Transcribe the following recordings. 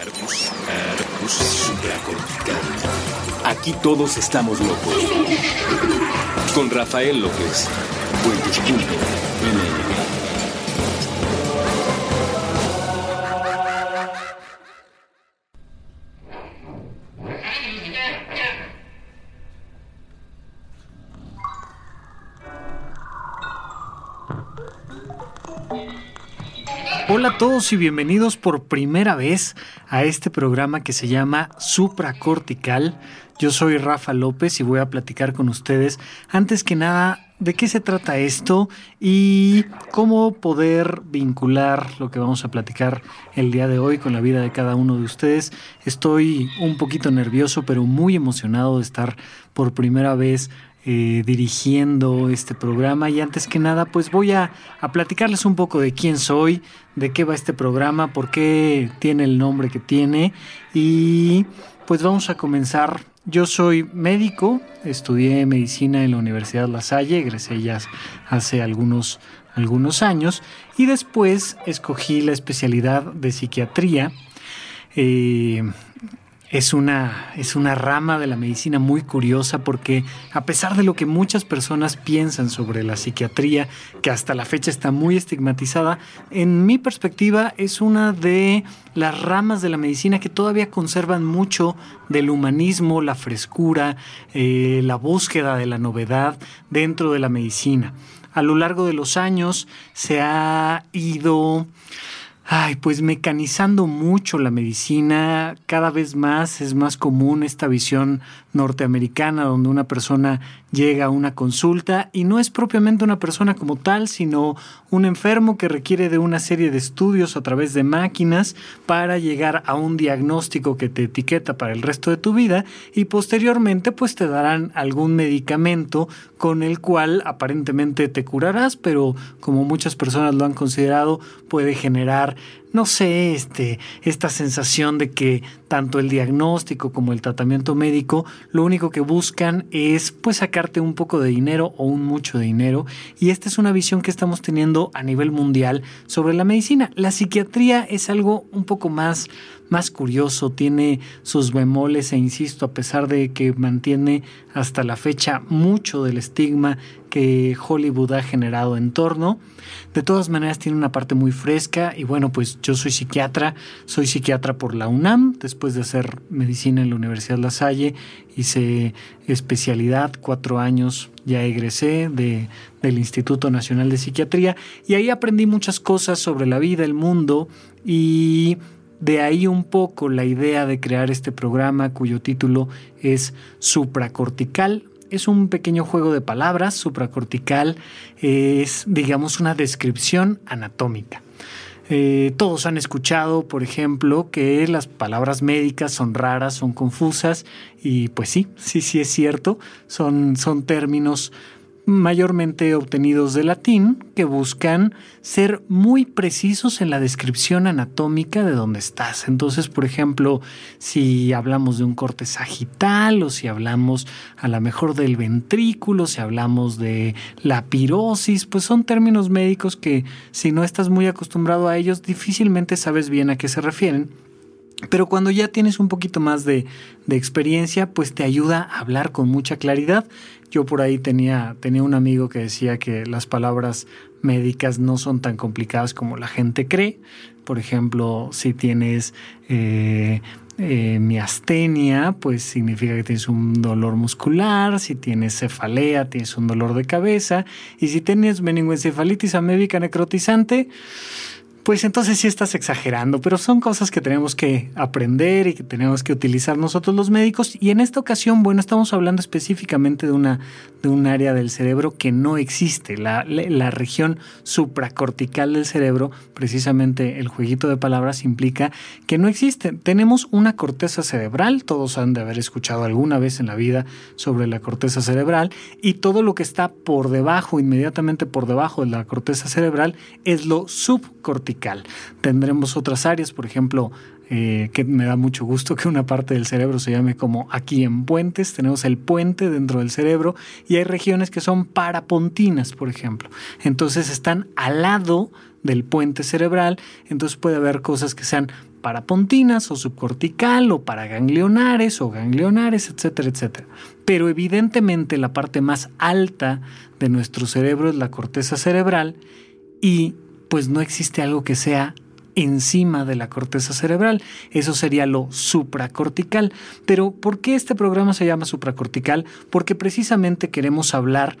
Carpus, Carpus supracortical. Aquí todos estamos locos. Con Rafael López. Puentes.ml. todos y bienvenidos por primera vez a este programa que se llama Supracortical. Yo soy Rafa López y voy a platicar con ustedes antes que nada de qué se trata esto y cómo poder vincular lo que vamos a platicar el día de hoy con la vida de cada uno de ustedes. Estoy un poquito nervioso pero muy emocionado de estar por primera vez eh, dirigiendo este programa y antes que nada pues voy a, a, platicarles un poco de quién soy, de qué va este programa, por qué tiene el nombre que tiene y pues vamos a comenzar. Yo soy médico, estudié medicina en la Universidad La Salle, egresé ya hace algunos, algunos años y después escogí la especialidad de psiquiatría. Eh, es una, es una rama de la medicina muy curiosa porque a pesar de lo que muchas personas piensan sobre la psiquiatría, que hasta la fecha está muy estigmatizada, en mi perspectiva es una de las ramas de la medicina que todavía conservan mucho del humanismo, la frescura, eh, la búsqueda de la novedad dentro de la medicina. A lo largo de los años se ha ido Ay, pues mecanizando mucho la medicina, cada vez más es más común esta visión norteamericana donde una persona llega a una consulta y no es propiamente una persona como tal, sino un enfermo que requiere de una serie de estudios a través de máquinas para llegar a un diagnóstico que te etiqueta para el resto de tu vida y posteriormente pues te darán algún medicamento con el cual aparentemente te curarás, pero como muchas personas lo han considerado puede generar no sé, este, esta sensación de que tanto el diagnóstico como el tratamiento médico lo único que buscan es pues sacarte un poco de dinero o un mucho de dinero y esta es una visión que estamos teniendo a nivel mundial sobre la medicina. La psiquiatría es algo un poco más más curioso, tiene sus bemoles e insisto, a pesar de que mantiene hasta la fecha mucho del estigma que Hollywood ha generado en torno, de todas maneras tiene una parte muy fresca y bueno, pues yo soy psiquiatra, soy psiquiatra por la UNAM, después de hacer medicina en la Universidad La Salle, hice especialidad, cuatro años ya egresé de, del Instituto Nacional de Psiquiatría y ahí aprendí muchas cosas sobre la vida, el mundo y de ahí un poco la idea de crear este programa cuyo título es supracortical. Es un pequeño juego de palabras. Supracortical es, digamos, una descripción anatómica. Eh, todos han escuchado, por ejemplo, que las palabras médicas son raras, son confusas y pues sí, sí, sí es cierto, son, son términos mayormente obtenidos de latín, que buscan ser muy precisos en la descripción anatómica de dónde estás. Entonces, por ejemplo, si hablamos de un corte sagital o si hablamos a lo mejor del ventrículo, si hablamos de la pirosis, pues son términos médicos que si no estás muy acostumbrado a ellos, difícilmente sabes bien a qué se refieren. Pero cuando ya tienes un poquito más de, experiencia, pues te ayuda a hablar con mucha claridad. Yo por ahí tenía, tenía un amigo que decía que las palabras médicas no son tan complicadas como la gente cree. Por ejemplo, si tienes eh, eh, miastenia, pues significa que tienes un dolor muscular. Si tienes cefalea, tienes un dolor de cabeza. Y si tienes meningoencefalitis amébica necrotizante, pues entonces sí estás exagerando, pero son cosas que tenemos que aprender y que tenemos que utilizar nosotros los médicos. Y en esta ocasión, bueno, estamos hablando específicamente de una de un área del cerebro que no existe, la, la región supracortical del cerebro, precisamente el jueguito de palabras implica que no existe. Tenemos una corteza cerebral, todos han de haber escuchado alguna vez en la vida sobre la corteza cerebral, y todo lo que está por debajo, inmediatamente por debajo de la corteza cerebral, es lo subcortical. Tendremos otras áreas, por ejemplo, eh, que me da mucho gusto que una parte del cerebro se llame como aquí en puentes, tenemos el puente dentro del cerebro y hay regiones que son parapontinas, por ejemplo. Entonces están al lado del puente cerebral, entonces puede haber cosas que sean parapontinas o subcortical o paraganglionares o ganglionares, etcétera, etcétera. Pero evidentemente la parte más alta de nuestro cerebro es la corteza cerebral y pues no existe algo que sea encima de la corteza cerebral. Eso sería lo supracortical. Pero ¿por qué este programa se llama supracortical? Porque precisamente queremos hablar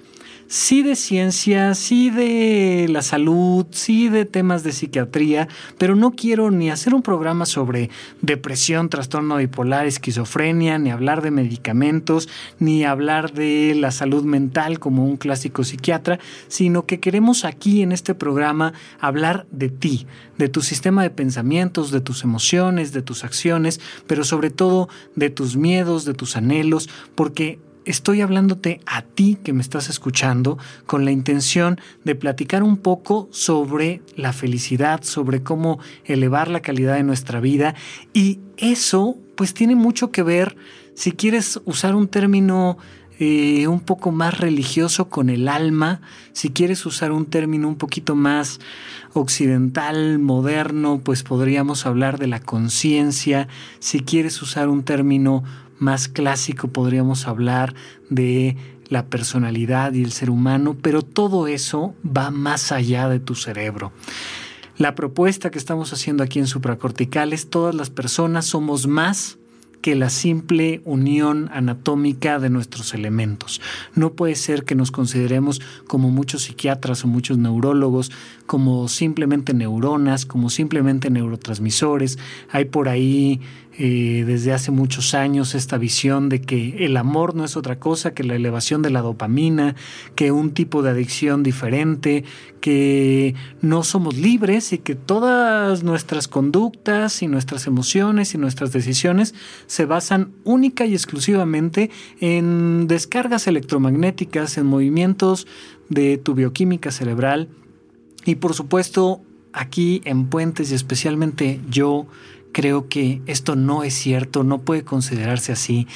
sí de ciencia, sí de la salud, sí de temas de psiquiatría, pero no quiero ni hacer un programa sobre depresión, trastorno bipolar, esquizofrenia, ni hablar de medicamentos, ni hablar de la salud mental como un clásico psiquiatra, sino que queremos aquí en este programa hablar de ti, de tu sistema de pensamientos, de tus emociones, de tus acciones, pero sobre todo de tus miedos, de tus anhelos, porque estoy hablándote a ti que me estás escuchando con la intención de platicar un poco sobre la felicidad, sobre cómo elevar la calidad de nuestra vida. Y eso pues tiene mucho que ver, si quieres usar un término eh, un poco más religioso con el alma, si quieres usar un término un poquito más occidental, moderno, pues podríamos hablar de la conciencia, si quieres usar un término más clásico podríamos hablar de la personalidad y el ser humano, pero todo eso va más allá de tu cerebro. La propuesta que estamos haciendo aquí en supracorticales, todas las personas somos más que la simple unión anatómica de nuestros elementos. No puede ser que nos consideremos como muchos psiquiatras o muchos neurólogos, como simplemente neuronas, como simplemente neurotransmisores. Hay por ahí eh, desde hace muchos años esta visión de que el amor no es otra cosa que la elevación de la dopamina, que un tipo de adicción diferente, que no somos libres y que todas nuestras conductas y nuestras emociones y nuestras decisiones se basan única y exclusivamente en descargas electromagnéticas, en movimientos de tu bioquímica cerebral. Y por supuesto aquí en Puentes y especialmente yo creo que esto no es cierto, no puede considerarse así,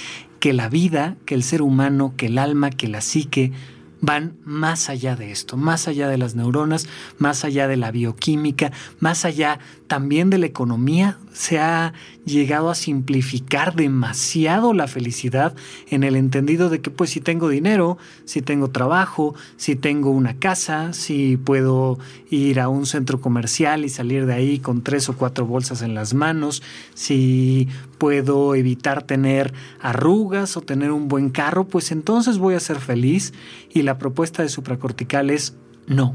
que la vida, que el ser humano, que el alma, que la psique van más allá de esto, más allá de las neuronas, más allá de la bioquímica, más allá también de la economía. Se ha llegado a simplificar demasiado la felicidad en el entendido de que pues si tengo dinero, si tengo trabajo, si tengo una casa, si puedo ir a un centro comercial y salir de ahí con tres o cuatro bolsas en las manos, si puedo evitar tener arrugas o tener un buen carro, pues entonces voy a ser feliz y la propuesta de supracortical es no.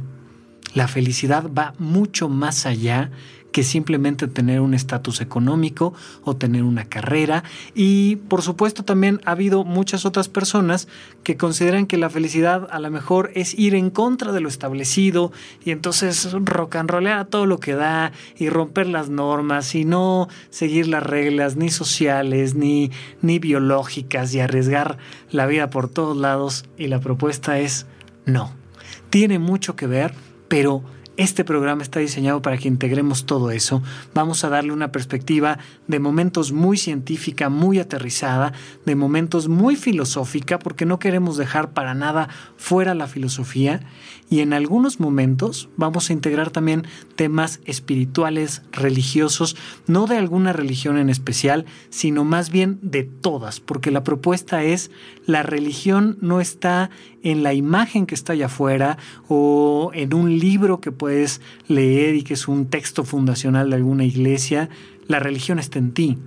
La felicidad va mucho más allá que simplemente tener un estatus económico o tener una carrera. Y por supuesto también ha habido muchas otras personas que consideran que la felicidad a lo mejor es ir en contra de lo establecido y entonces rock and rollear a todo lo que da y romper las normas y no seguir las reglas ni sociales ni, ni biológicas y arriesgar la vida por todos lados. Y la propuesta es no. Tiene mucho que ver, pero este programa está diseñado para que integremos todo eso. Vamos a darle una perspectiva de momentos muy científica, muy aterrizada, de momentos muy filosófica, porque no queremos dejar para nada fuera la filosofía. Y en algunos momentos vamos a integrar también temas espirituales, religiosos, no de alguna religión en especial, sino más bien de todas, porque la propuesta es la religión no está en la imagen que está allá afuera o en un libro que puedes leer y que es un texto fundacional de alguna iglesia, la religión está en ti.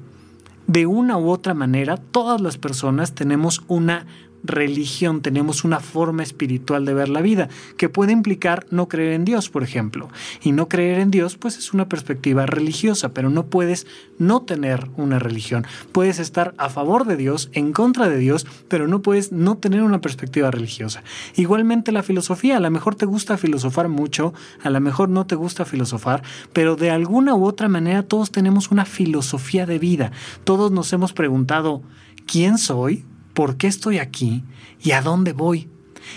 De una u otra manera, todas las personas tenemos una religión, tenemos una forma espiritual de ver la vida, que puede implicar no creer en Dios, por ejemplo. Y no creer en Dios, pues es una perspectiva religiosa, pero no puedes no tener una religión. Puedes estar a favor de Dios, en contra de Dios, pero no puedes no tener una perspectiva religiosa. Igualmente la filosofía, a lo mejor te gusta filosofar mucho, a lo mejor no te gusta filosofar, pero de alguna u otra manera todos tenemos una filosofía de vida. Todos nos hemos preguntado, ¿quién soy? Por qué estoy aquí y a dónde voy.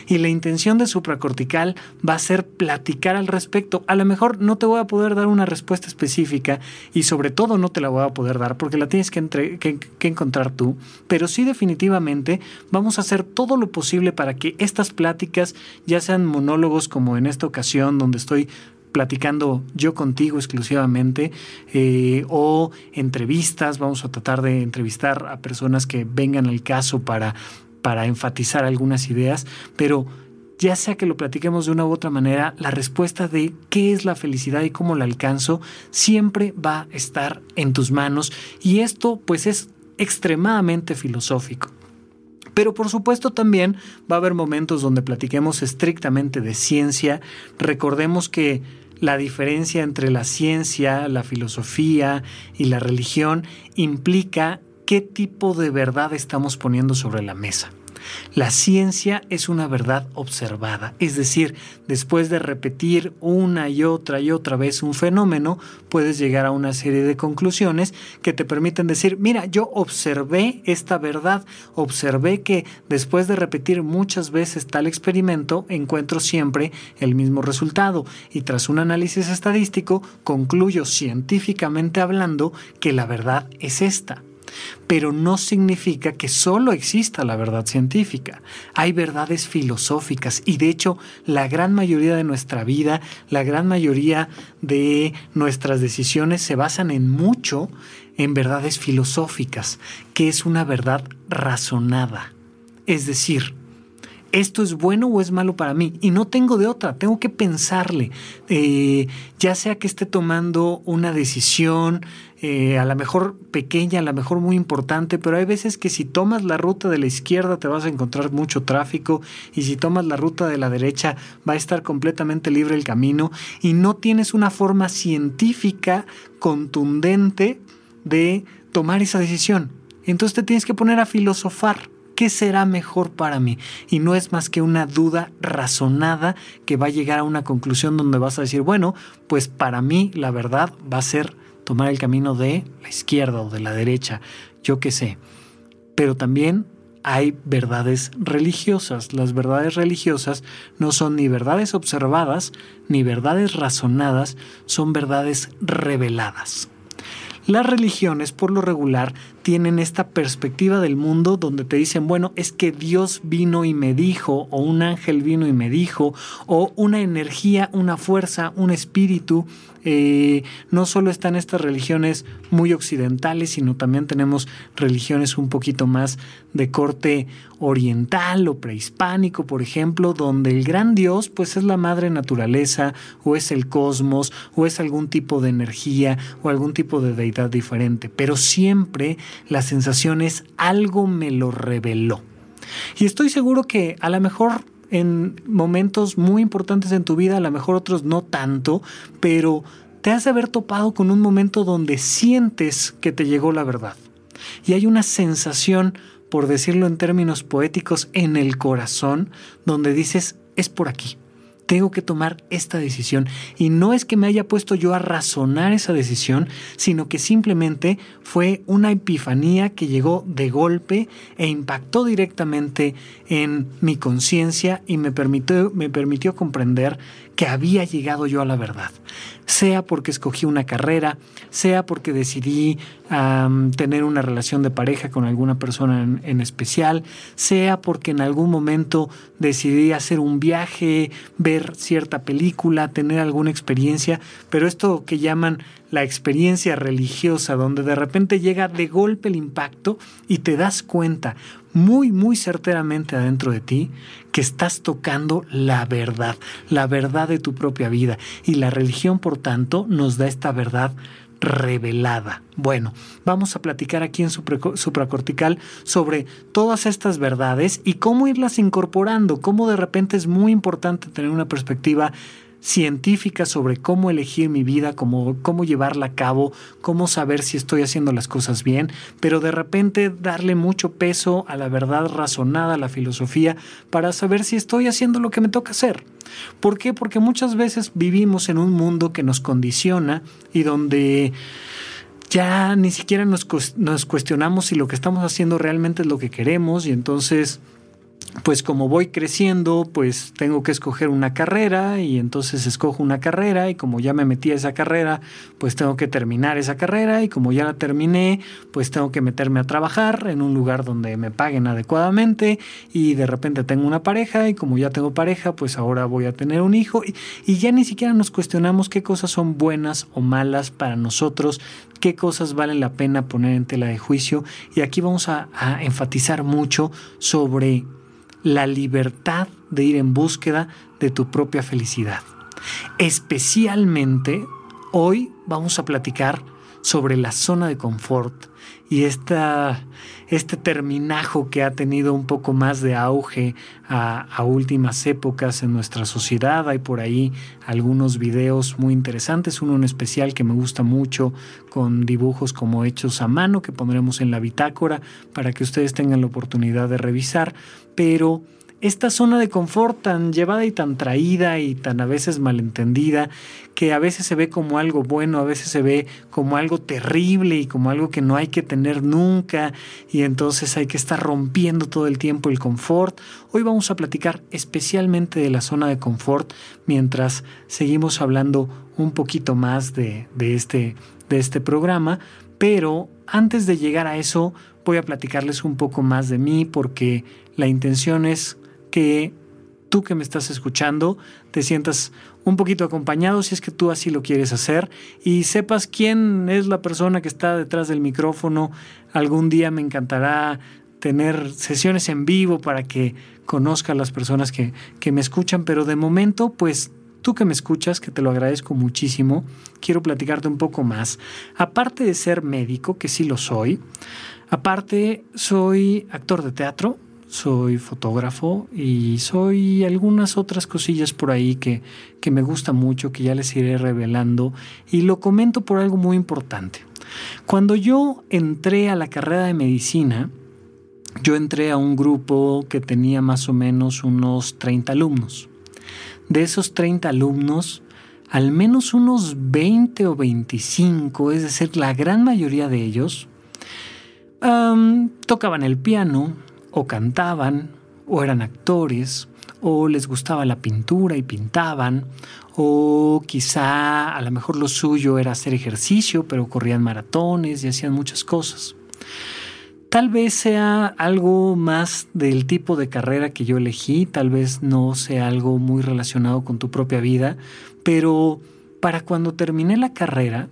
Y la intención de supracortical va a ser platicar al respecto. A lo mejor no te voy a poder dar una respuesta específica y sobre todo no te la voy a poder dar porque la tienes que, que, encontrar tú, pero sí definitivamente vamos a hacer todo lo posible para que estas pláticas, ya sean monólogos como en esta ocasión donde estoy platicando yo contigo exclusivamente eh, o entrevistas, vamos a tratar de entrevistar a personas que vengan al caso para, para enfatizar algunas ideas, pero ya sea que lo platiquemos de una u otra manera, la respuesta de qué es la felicidad y cómo la alcanzo siempre va a estar en tus manos y esto pues es extremadamente filosófico. Pero por supuesto también va a haber momentos donde platiquemos estrictamente de ciencia. Recordemos que la diferencia entre la ciencia, la filosofía y la religión implica qué tipo de verdad estamos poniendo sobre la mesa. La ciencia es una verdad observada, es decir, después de repetir una y otra y otra vez un fenómeno, puedes llegar a una serie de conclusiones que te permiten decir, mira, yo observé esta verdad, observé que después de repetir muchas veces tal experimento, encuentro siempre el mismo resultado y tras un análisis estadístico, concluyo científicamente hablando que la verdad es esta pero no significa que solo exista la verdad científica. Hay verdades filosóficas y de hecho la gran mayoría de nuestra vida, la gran mayoría de nuestras decisiones se basan en mucho en verdades filosóficas, que es una verdad razonada. Es decir, esto es bueno o es malo para mí. Y no tengo de otra, tengo que pensarle. Eh, ya sea que esté tomando una decisión, eh, a lo mejor pequeña, a lo mejor muy importante, pero hay veces que si tomas la ruta de la izquierda te vas a encontrar mucho tráfico y si tomas la ruta de la derecha va a estar completamente libre el camino y no tienes una forma científica contundente de tomar esa decisión. Entonces te tienes que poner a filosofar ¿Qué será mejor para mí? Y no es más que una duda razonada que va a llegar a una conclusión donde vas a decir, bueno, pues para mí la verdad va a ser tomar el camino de la izquierda o de la derecha, yo qué sé. Pero también hay verdades religiosas. Las verdades religiosas no son ni verdades observadas ni verdades razonadas, son verdades reveladas. Las religiones, por lo regular, tienen esta perspectiva del mundo donde te dicen, bueno, es que Dios vino y me dijo, o un ángel vino y me dijo, o una energía, una fuerza, un espíritu. Eh, no solo están estas religiones muy occidentales, sino también tenemos religiones un poquito más de corte oriental o prehispánico, por ejemplo, donde el gran Dios pues es la madre naturaleza o es el cosmos o es algún tipo de energía o algún tipo de deidad diferente, pero siempre la sensación es algo me lo reveló. Y estoy seguro que a lo mejor en momentos muy importantes en tu vida, a lo mejor otros no tanto, pero te has de haber topado con un momento donde sientes que te llegó la verdad. Y hay una sensación, por decirlo en términos poéticos, en el corazón, donde dices, es por aquí tengo que tomar esta decisión. Y no es que me haya puesto yo a razonar esa decisión, sino que simplemente fue una epifanía que llegó de golpe e impactó directamente en mi conciencia y me permitió, me permitió comprender que había llegado yo a la verdad. Sea porque escogí una carrera, sea porque decidí tener una relación de pareja con alguna persona en, en, especial, sea porque en algún momento decidí hacer un viaje, ver cierta película, tener alguna experiencia, pero esto que llaman la experiencia religiosa, donde de repente llega de golpe el impacto y te das cuenta muy, muy certeramente adentro de ti que estás tocando la verdad, la verdad de tu propia vida. Y la religión, por tanto, nos da esta verdad revelada. Bueno, vamos a platicar aquí en supracortical sobre todas estas verdades y cómo irlas incorporando, cómo de repente es muy importante tener una perspectiva científica sobre cómo elegir mi vida, cómo, cómo llevarla a cabo, cómo saber si estoy haciendo las cosas bien, pero de repente darle mucho peso a la verdad razonada, a la filosofía, para saber si estoy haciendo lo que me toca hacer. ¿Por qué? Porque muchas veces vivimos en un mundo que nos condiciona y donde ya ni siquiera nos, nos cuestionamos si lo que estamos haciendo realmente es lo que queremos y entonces pues como voy creciendo, pues tengo que escoger una carrera y entonces escojo una carrera y como ya me metí a esa carrera, pues tengo que terminar esa carrera y como ya la terminé, pues tengo que meterme a trabajar en un lugar donde me paguen adecuadamente y de repente tengo una pareja y como ya tengo pareja, pues ahora voy a tener un hijo y, ya ni siquiera nos cuestionamos qué cosas son buenas o malas para nosotros, qué cosas valen la pena poner en tela de juicio y aquí vamos a enfatizar mucho sobre la libertad de ir en búsqueda de tu propia felicidad. Especialmente hoy vamos a platicar sobre la zona de confort y esta, este terminajo que ha tenido un poco más de auge a, últimas épocas en nuestra sociedad. Hay por ahí algunos videos muy interesantes, uno en especial que me gusta mucho con dibujos como hechos a mano que pondremos en la bitácora para que ustedes tengan la oportunidad de revisar, pero esta zona de confort tan llevada y tan traída y tan a veces malentendida, que a veces se ve como algo bueno, a veces se ve como algo terrible y como algo que no hay que tener nunca y entonces hay que estar rompiendo todo el tiempo el confort. Hoy vamos a platicar especialmente de la zona de confort mientras seguimos hablando un poquito más de, de este, de este programa, pero antes de llegar a eso voy a platicarles un poco más de mí porque la intención es que tú que me estás escuchando te sientas un poquito acompañado si es que tú así lo quieres hacer y sepas quién es la persona que está detrás del micrófono. Algún día me encantará tener sesiones en vivo para que conozca a las personas que, que me escuchan, pero de momento pues tú que me escuchas, que te lo agradezco muchísimo, quiero platicarte un poco más. Aparte de ser médico, que sí lo soy, aparte soy actor de teatro, soy fotógrafo y soy algunas otras cosillas por ahí que, que me gusta mucho, que ya les iré revelando y lo comento por algo muy importante. Cuando yo entré a la carrera de medicina, yo entré a un grupo que tenía más o menos unos 30 alumnos. De esos 30 alumnos, al menos unos 20 o 25, es decir, la gran mayoría de ellos, tocaban el piano, o cantaban, o eran actores, o les gustaba la pintura y pintaban, o quizá a lo mejor lo suyo era hacer ejercicio, pero corrían maratones y hacían muchas cosas. Tal vez sea algo más del tipo de carrera que yo elegí, tal vez no sea algo muy relacionado con tu propia vida, pero para cuando terminé la carrera,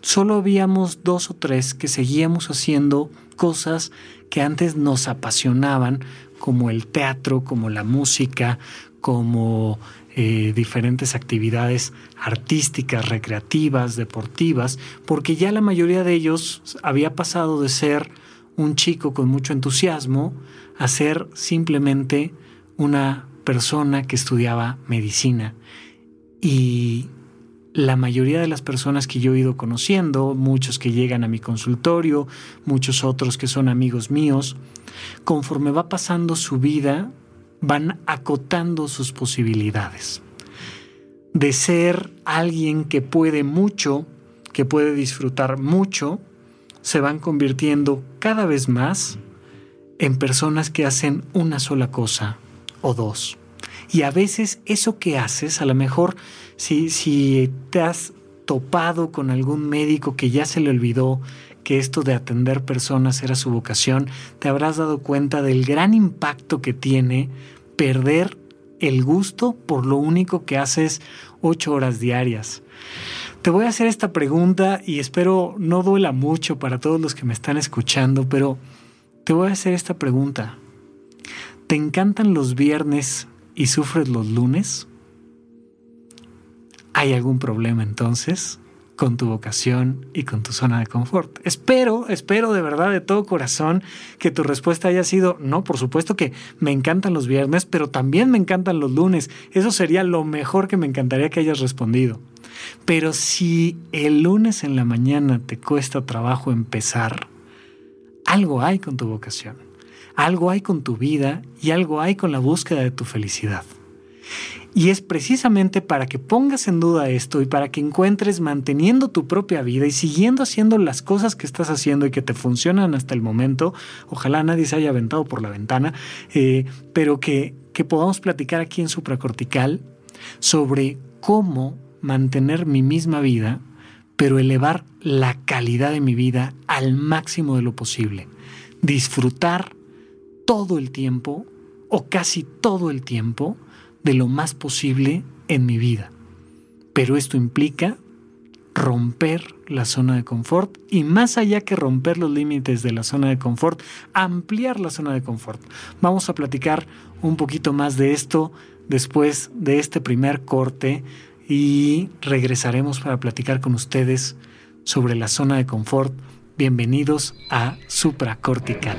solo habíamos dos o tres que seguíamos haciendo cosas que antes nos apasionaban, como el teatro, como la música, como eh, diferentes actividades artísticas, recreativas, deportivas, porque ya la mayoría de ellos había pasado de ser un chico con mucho entusiasmo a ser simplemente una persona que estudiaba medicina. Y la mayoría de las personas que yo he ido conociendo, muchos que llegan a mi consultorio, muchos otros que son amigos míos, conforme va pasando su vida, van acotando sus posibilidades. De ser alguien que puede mucho, que puede disfrutar mucho, se van convirtiendo cada vez más en personas que hacen una sola cosa o dos. Y a veces eso que haces, a lo mejor si, te has topado con algún médico que ya se le olvidó que esto de atender personas era su vocación, te habrás dado cuenta del gran impacto que tiene perder el gusto por lo único que haces ocho horas diarias. Te voy a hacer esta pregunta y espero no duela mucho para todos los que me están escuchando, pero te voy a hacer esta pregunta. ¿Te encantan los viernes y sufres los lunes? ¿Hay algún problema entonces con tu vocación y con tu zona de confort? Espero, espero de verdad de todo corazón que tu respuesta haya sido, no, por supuesto que me encantan los viernes, pero también me encantan los lunes. Eso sería lo mejor que me encantaría que hayas respondido. Pero si el lunes en la mañana te cuesta trabajo empezar, algo hay con tu vocación, algo hay con tu vida y algo hay con la búsqueda de tu felicidad. Y es precisamente para que pongas en duda esto y para que encuentres manteniendo tu propia vida y siguiendo haciendo las cosas que estás haciendo y que te funcionan hasta el momento. Ojalá nadie se haya aventado por la ventana, eh, pero que, que podamos platicar aquí en supracortical sobre cómo mantener mi misma vida, pero elevar la calidad de mi vida al máximo de lo posible. Disfrutar todo el tiempo o casi todo el tiempo de lo más posible en mi vida. Pero esto implica romper la zona de confort y más allá que romper los límites de la zona de confort, ampliar la zona de confort. Vamos a platicar un poquito más de esto después de este primer corte y regresaremos para platicar con ustedes sobre la zona de confort. Bienvenidos a Supracortical.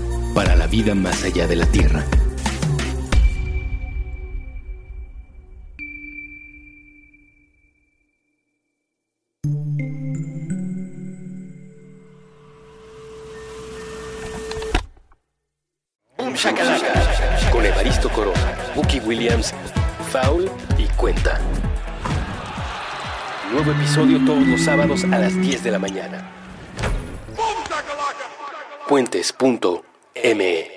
para la vida más allá de la Tierra. con Evaristo Corona, Bucky Williams, Foul y Cuenta. Nuevo episodio todos los sábados a las 10 de la mañana. Puentes.me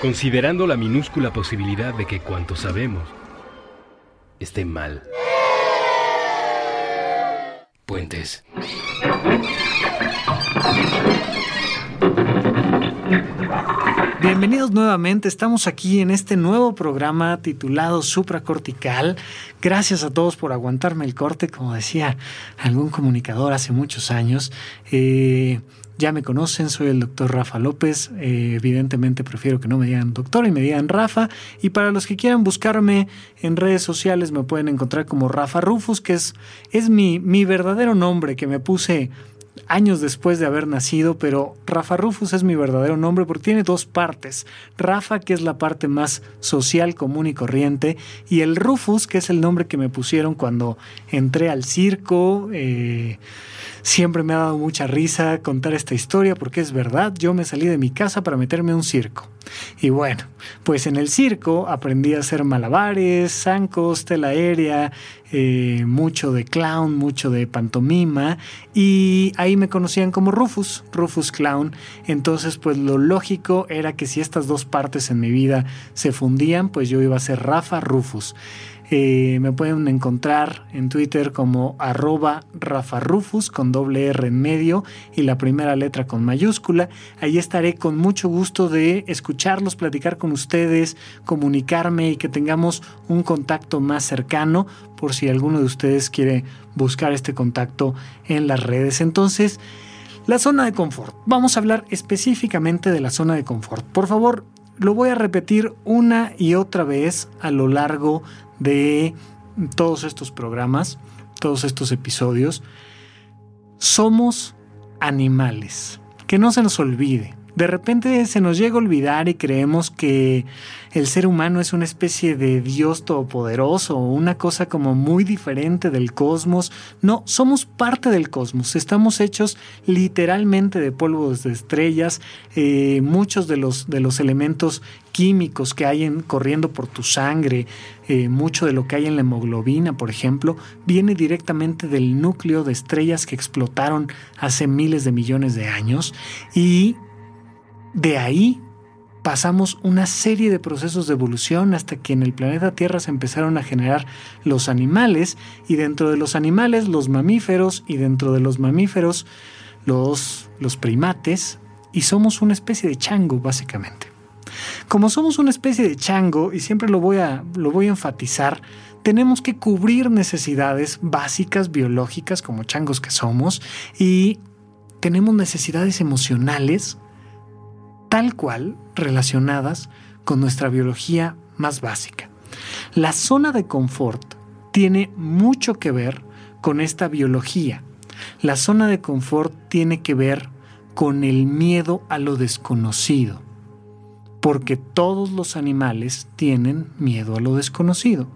Considerando la minúscula posibilidad de que cuanto sabemos esté mal. Puentes. Bienvenidos nuevamente, estamos aquí en este nuevo programa titulado Supracortical. Gracias a todos por aguantarme el corte, como decía algún comunicador hace muchos años. Eh, ya me conocen, soy el doctor Rafa López. Eh, evidentemente prefiero que no me digan doctor y me digan Rafa. Y para los que quieran buscarme en redes sociales me pueden encontrar como Rafa Rufus, que es, es mi, mi verdadero nombre que me puse años después de haber nacido, pero Rafa Rufus es mi verdadero nombre porque tiene dos partes. Rafa, que es la parte más social, común y corriente, y el Rufus, que es el nombre que me pusieron cuando entré al circo. Eh, siempre me ha dado mucha risa contar esta historia porque es verdad, yo me salí de mi casa para meterme a un circo. Y bueno, pues en el circo aprendí a hacer malabares, zancos, tela aérea, eh, mucho de clown, mucho de pantomima y ahí me conocían como Rufus, Rufus Clown. Entonces pues lo lógico era que si estas dos partes en mi vida se fundían, pues yo iba a ser Rafa Rufus. Eh, me pueden encontrar en Twitter como arroba rafarufus con doble R en medio y la primera letra con mayúscula. Ahí estaré con mucho gusto de escucharlos, platicar con ustedes, comunicarme y que tengamos un contacto más cercano por si alguno de ustedes quiere buscar este contacto en las redes. Entonces, la zona de confort. Vamos a hablar específicamente de la zona de confort. Por favor, lo voy a repetir una y otra vez a lo largo de todos estos programas, todos estos episodios. Somos animales. Que no se nos olvide. De repente se nos llega a olvidar y creemos que el ser humano es una especie de Dios todopoderoso, una cosa como muy diferente del cosmos. No, somos parte del cosmos, estamos hechos literalmente de polvo de estrellas, eh, muchos de los, de los elementos químicos que hay en, corriendo por tu sangre, eh, mucho de lo que hay en la hemoglobina, por ejemplo, viene directamente del núcleo de estrellas que explotaron hace miles de millones de años. Y de ahí pasamos una serie de procesos de evolución hasta que en el planeta Tierra se empezaron a generar los animales y dentro de los animales los mamíferos y dentro de los mamíferos los, los primates y somos una especie de chango básicamente. Como somos una especie de chango y siempre lo voy a, lo voy a enfatizar, tenemos que cubrir necesidades básicas biológicas como changos que somos y tenemos necesidades emocionales tal cual relacionadas con nuestra biología más básica. La zona de confort tiene mucho que ver con esta biología. La zona de confort tiene que ver con el miedo a lo desconocido, porque todos los animales tienen miedo a lo desconocido.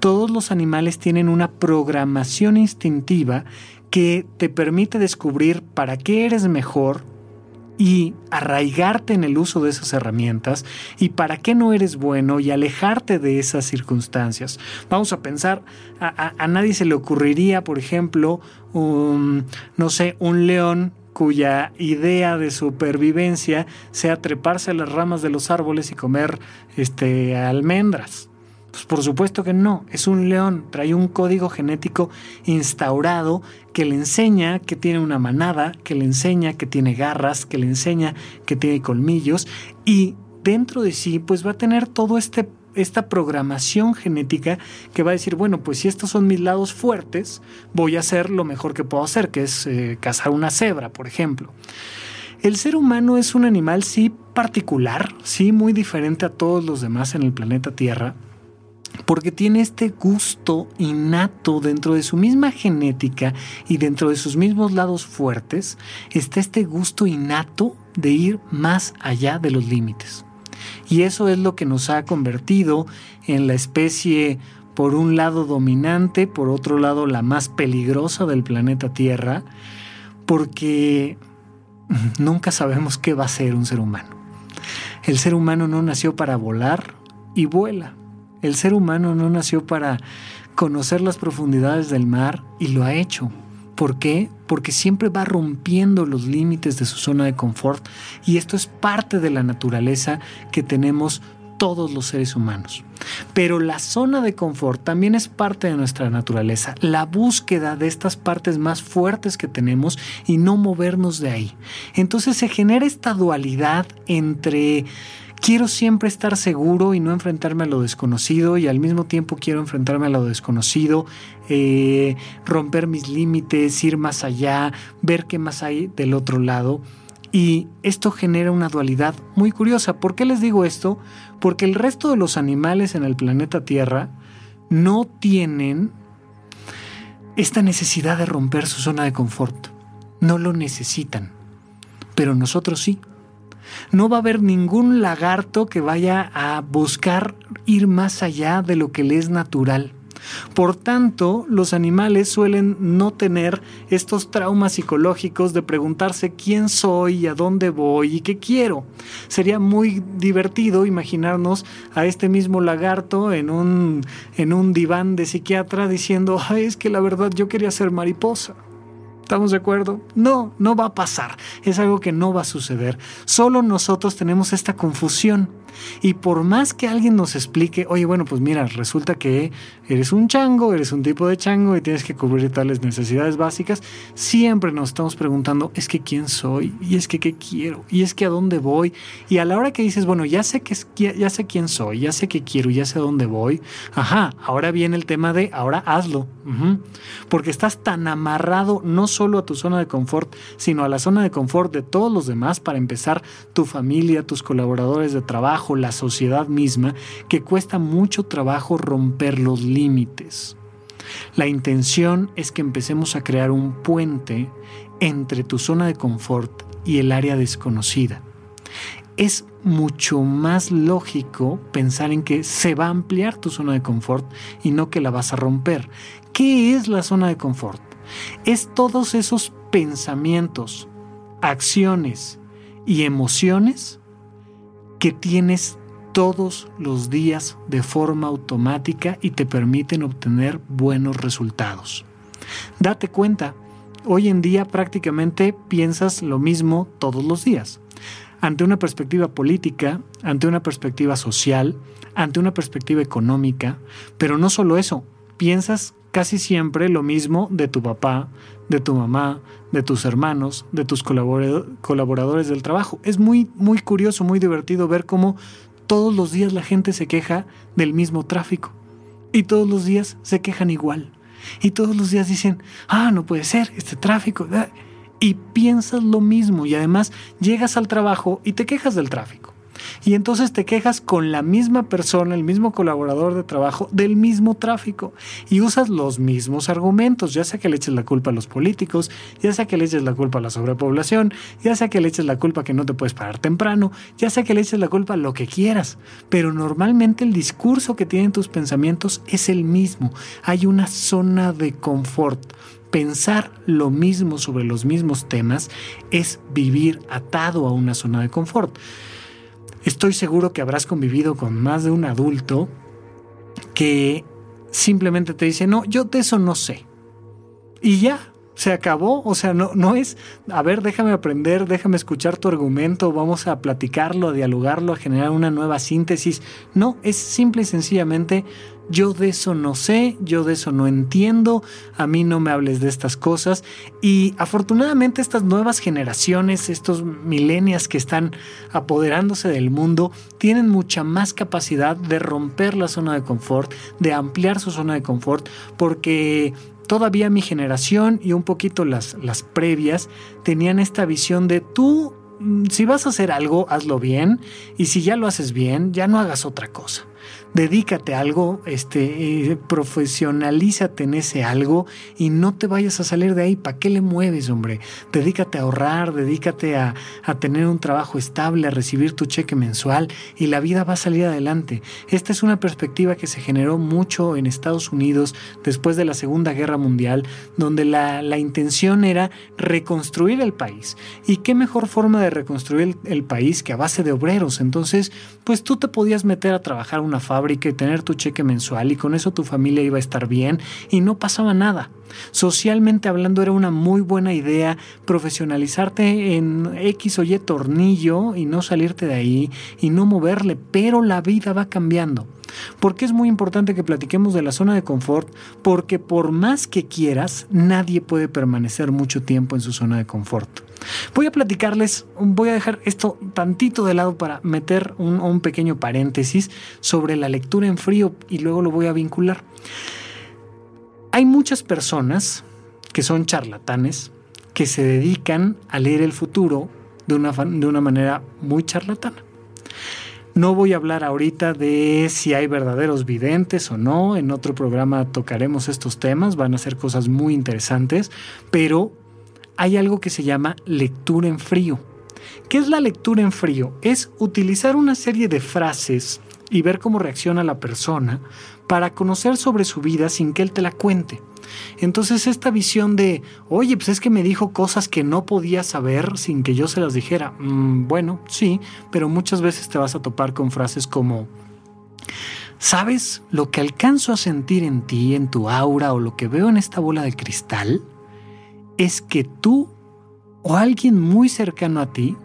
Todos los animales tienen una programación instintiva que te permite descubrir para qué eres mejor y arraigarte en el uso de esas herramientas y para qué no eres bueno y alejarte de esas circunstancias. Vamos a pensar, a, nadie se le ocurriría, por ejemplo, un, no sé, un león cuya idea de supervivencia sea treparse a las ramas de los árboles y comer este, almendras. Pues por supuesto que no, es un león, trae un código genético instaurado que le enseña que tiene una manada, que le enseña que tiene garras, que le enseña que tiene colmillos y dentro de sí pues va a tener todo este esta programación genética que va a decir, bueno, pues si estos son mis lados fuertes, voy a hacer lo mejor que puedo hacer, que es eh, cazar una cebra, por ejemplo. El ser humano es un animal sí particular, sí muy diferente a todos los demás en el planeta Tierra, porque tiene este gusto innato dentro de su misma genética y dentro de sus mismos lados fuertes, está este gusto innato de ir más allá de los límites. Y eso es lo que nos ha convertido en la especie, por un lado dominante, por otro lado la más peligrosa del planeta Tierra, porque nunca sabemos qué va a ser un ser humano. El ser humano no nació para volar y vuela el ser humano no nació para conocer las profundidades del mar y lo ha hecho. ¿Por qué? Porque siempre va rompiendo los límites de su zona de confort y esto es parte de la naturaleza que tenemos todos los seres humanos. Pero la zona de confort también es parte de nuestra naturaleza, la búsqueda de estas partes más fuertes que tenemos y no movernos de ahí. Entonces se genera esta dualidad entre quiero siempre estar seguro y no enfrentarme a lo desconocido y al mismo tiempo quiero enfrentarme a lo desconocido, eh, romper mis límites, ir más allá, ver qué más hay del otro lado. Y esto genera una dualidad muy curiosa. ¿Por qué les digo esto? Porque el resto de los animales en el planeta Tierra no tienen esta necesidad de romper su zona de confort. No lo necesitan. Pero nosotros sí no va a haber ningún lagarto que vaya a buscar ir más allá de lo que le es natural. Por tanto, los animales suelen no tener estos traumas psicológicos de preguntarse quién soy, y a dónde voy y qué quiero. Sería muy divertido imaginarnos a este mismo lagarto en un, en un diván de psiquiatra diciendo, es que la verdad yo quería ser mariposa. ¿Estamos de acuerdo? No, no va a pasar. Es algo que no va a suceder. Solo nosotros tenemos esta confusión. Y por más que alguien nos explique, oye, bueno, pues mira, resulta que eres un chango, eres un tipo de chango y tienes que cubrir tales necesidades básicas, siempre nos estamos preguntando, es que quién soy, y es que qué quiero, y es que a dónde voy. Y a la hora que dices, bueno, ya sé, que, ya sé quién soy, ya sé qué quiero, ya sé a dónde voy, ajá, ahora viene el tema de, ahora hazlo. Porque estás tan amarrado no solo a tu zona de confort, sino a la zona de confort de todos los demás para empezar tu familia, tus colaboradores de trabajo, la sociedad misma, que cuesta mucho trabajo romper los límites. La intención es que empecemos a crear un puente entre tu zona de confort y el área desconocida. Es mucho más lógico pensar en que se va a ampliar tu zona de confort y no que la vas a romper. ¿Qué es la zona de confort? Es todos esos pensamientos, acciones y emociones que tienes todos los días de forma automática y te permiten obtener buenos resultados. Date cuenta, hoy en día prácticamente piensas lo mismo todos los días. Ante una perspectiva política, ante una perspectiva social, ante una perspectiva económica, pero no solo eso, piensas casi siempre lo mismo de tu papá, de tu mamá, de tus hermanos, de tus colaboradores del trabajo. Es muy, muy curioso, muy divertido ver cómo todos los días la gente se queja del mismo tráfico. Y todos los días se quejan igual. Y todos los días dicen, ah, no puede ser, este tráfico. Y piensas lo mismo y además llegas al trabajo y te quejas del tráfico. Y entonces te quejas con la misma persona, el mismo colaborador de trabajo, del mismo tráfico. Y usas los mismos argumentos, ya sea que le eches la culpa a los políticos, ya sea que le eches la culpa a la sobrepoblación, ya sea que le eches la culpa que no te puedes parar temprano, ya sea que le eches la culpa a lo que quieras. Pero normalmente el discurso que tienen tus pensamientos es el mismo. Hay una zona de confort pensar lo mismo sobre los mismos temas es vivir atado a una zona de confort. Estoy seguro que habrás convivido con más de un adulto que simplemente te dice, no, yo de eso no sé. Y ya, se acabó, o sea, no, no es, a ver, déjame aprender, déjame escuchar tu argumento, vamos a platicarlo, a dialogarlo, a generar una nueva síntesis. No, es simple y sencillamente, yo de eso no sé, yo de eso no entiendo, a mí no me hables de estas cosas. Y afortunadamente estas nuevas generaciones, estos milenias que están apoderándose del mundo, tienen mucha más capacidad de romper la zona de confort, de ampliar su zona de confort, porque todavía mi generación y un poquito las, las previas tenían esta visión de tú, mm, si vas a hacer algo, hazlo bien, y si ya lo haces bien, ya no hagas otra cosa dedícate a algo, este, eh, profesionalízate en ese algo y no te vayas a salir de ahí. ¿Para qué le mueves, hombre? Dedícate a ahorrar, dedícate a, a tener un trabajo estable, a recibir tu cheque mensual y la vida va a salir adelante. Esta es una perspectiva que se generó mucho en Estados Unidos después de la Segunda Guerra Mundial, donde la, la intención era reconstruir el país. ¿Y qué mejor forma de reconstruir el, país que a base de obreros? Entonces, pues tú te podías meter a trabajar una fábrica fábrica y tener tu cheque mensual y con eso tu familia iba a estar bien y no pasaba nada. Socialmente hablando era una muy buena idea profesionalizarte en X o Y tornillo y no salirte de ahí y no moverle, pero la vida va cambiando. Porque es muy importante que platiquemos de la zona de confort? Porque por más que quieras, nadie puede permanecer mucho tiempo en su zona de confort. Voy a platicarles, voy a dejar esto tantito de lado para meter un, pequeño paréntesis sobre la lectura en frío y luego lo voy a vincular. Hay muchas personas que son charlatanes que se dedican a leer el futuro de una, de una manera muy charlatana. No voy a hablar ahorita de si hay verdaderos videntes o no, en otro programa tocaremos estos temas, van a ser cosas muy interesantes, pero hay algo que se llama lectura en frío. ¿Qué es la lectura en frío? Es utilizar una serie de frases y ver cómo reacciona la persona para conocer sobre su vida sin que él te la cuente. Entonces esta visión de, oye, pues es que me dijo cosas que no podía saber sin que yo se las dijera. Mm, bueno, sí, pero muchas veces te vas a topar con frases como, ¿sabes lo que alcanzo a sentir en ti, en tu aura o lo que veo en esta bola de cristal? Es que tú o alguien muy cercano a ti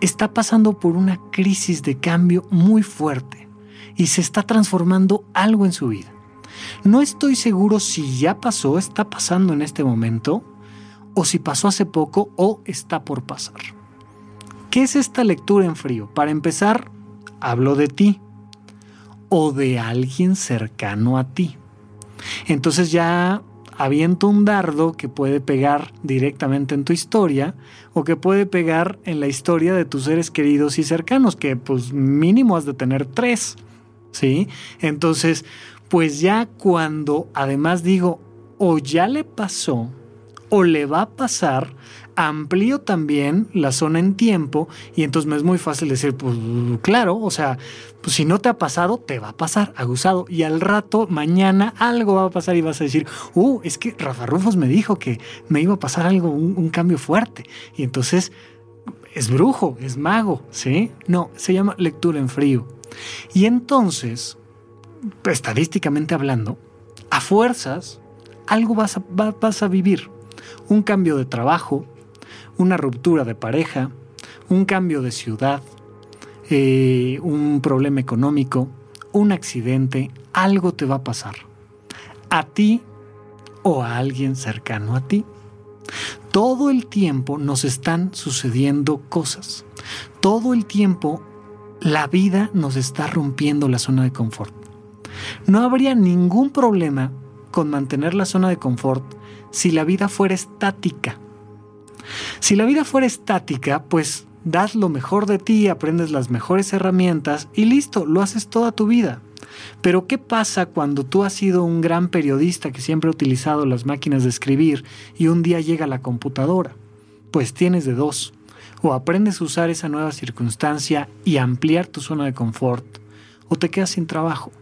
está pasando por una crisis de cambio muy fuerte y se está transformando algo en su vida. No estoy seguro si ya pasó, está pasando en este momento, o si pasó hace poco o está por pasar. ¿Qué es esta lectura en frío? Para empezar, hablo de ti o de alguien cercano a ti. Entonces ya aviento un dardo que puede pegar directamente en tu historia o que puede pegar en la historia de tus seres queridos y cercanos, que pues mínimo has de tener tres, ¿sí? Entonces, pues ya cuando además digo, o ya le pasó, o le va a pasar, amplío también la zona en tiempo y entonces me es muy fácil decir, pues claro, o sea, pues si no te ha pasado, te va a pasar, aguzado. Y al rato, mañana, algo va a pasar y vas a decir, uh, es que Rafa Rufos me dijo que me iba a pasar algo, un, cambio fuerte. Y entonces es brujo, es mago, ¿sí? No, se llama lectura en frío. Y entonces, estadísticamente hablando, a fuerzas, algo vas vas a vivir. Un cambio de trabajo, una ruptura de pareja, un cambio de ciudad, eh, un problema económico, un accidente, algo te va a pasar. A ti o a alguien cercano a ti. Todo el tiempo nos están sucediendo cosas. Todo el tiempo la vida nos está rompiendo la zona de confort. No habría ningún problema con mantener la zona de confort si la vida fuera estática. Si la vida fuera estática, pues das lo mejor de ti, aprendes las mejores herramientas y listo, lo haces toda tu vida. Pero ¿qué pasa cuando tú has sido un gran periodista que siempre ha utilizado las máquinas de escribir y un día llega la computadora? Pues tienes de dos. O aprendes a usar esa nueva circunstancia y ampliar tu zona de confort, o te quedas sin trabajo.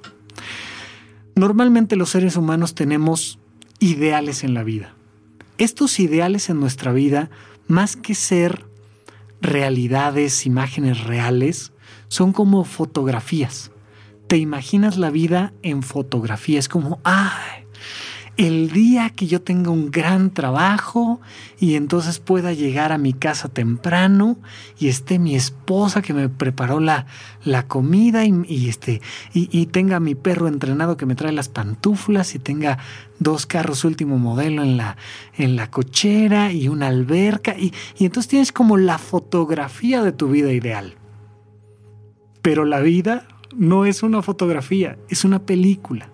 Normalmente los seres humanos tenemos ideales en la vida. Estos ideales en nuestra vida, más que ser realidades, imágenes reales, son como fotografías. Te imaginas la vida en fotografías, como, ay, el día que yo tenga un gran trabajo y entonces pueda llegar a mi casa temprano y esté mi esposa que me preparó la, la comida y, este, y, tenga mi perro entrenado que me trae las pantuflas y tenga dos carros último modelo en la, en la cochera y una alberca y, y entonces tienes como la fotografía de tu vida ideal. Pero la vida no es una fotografía, es una película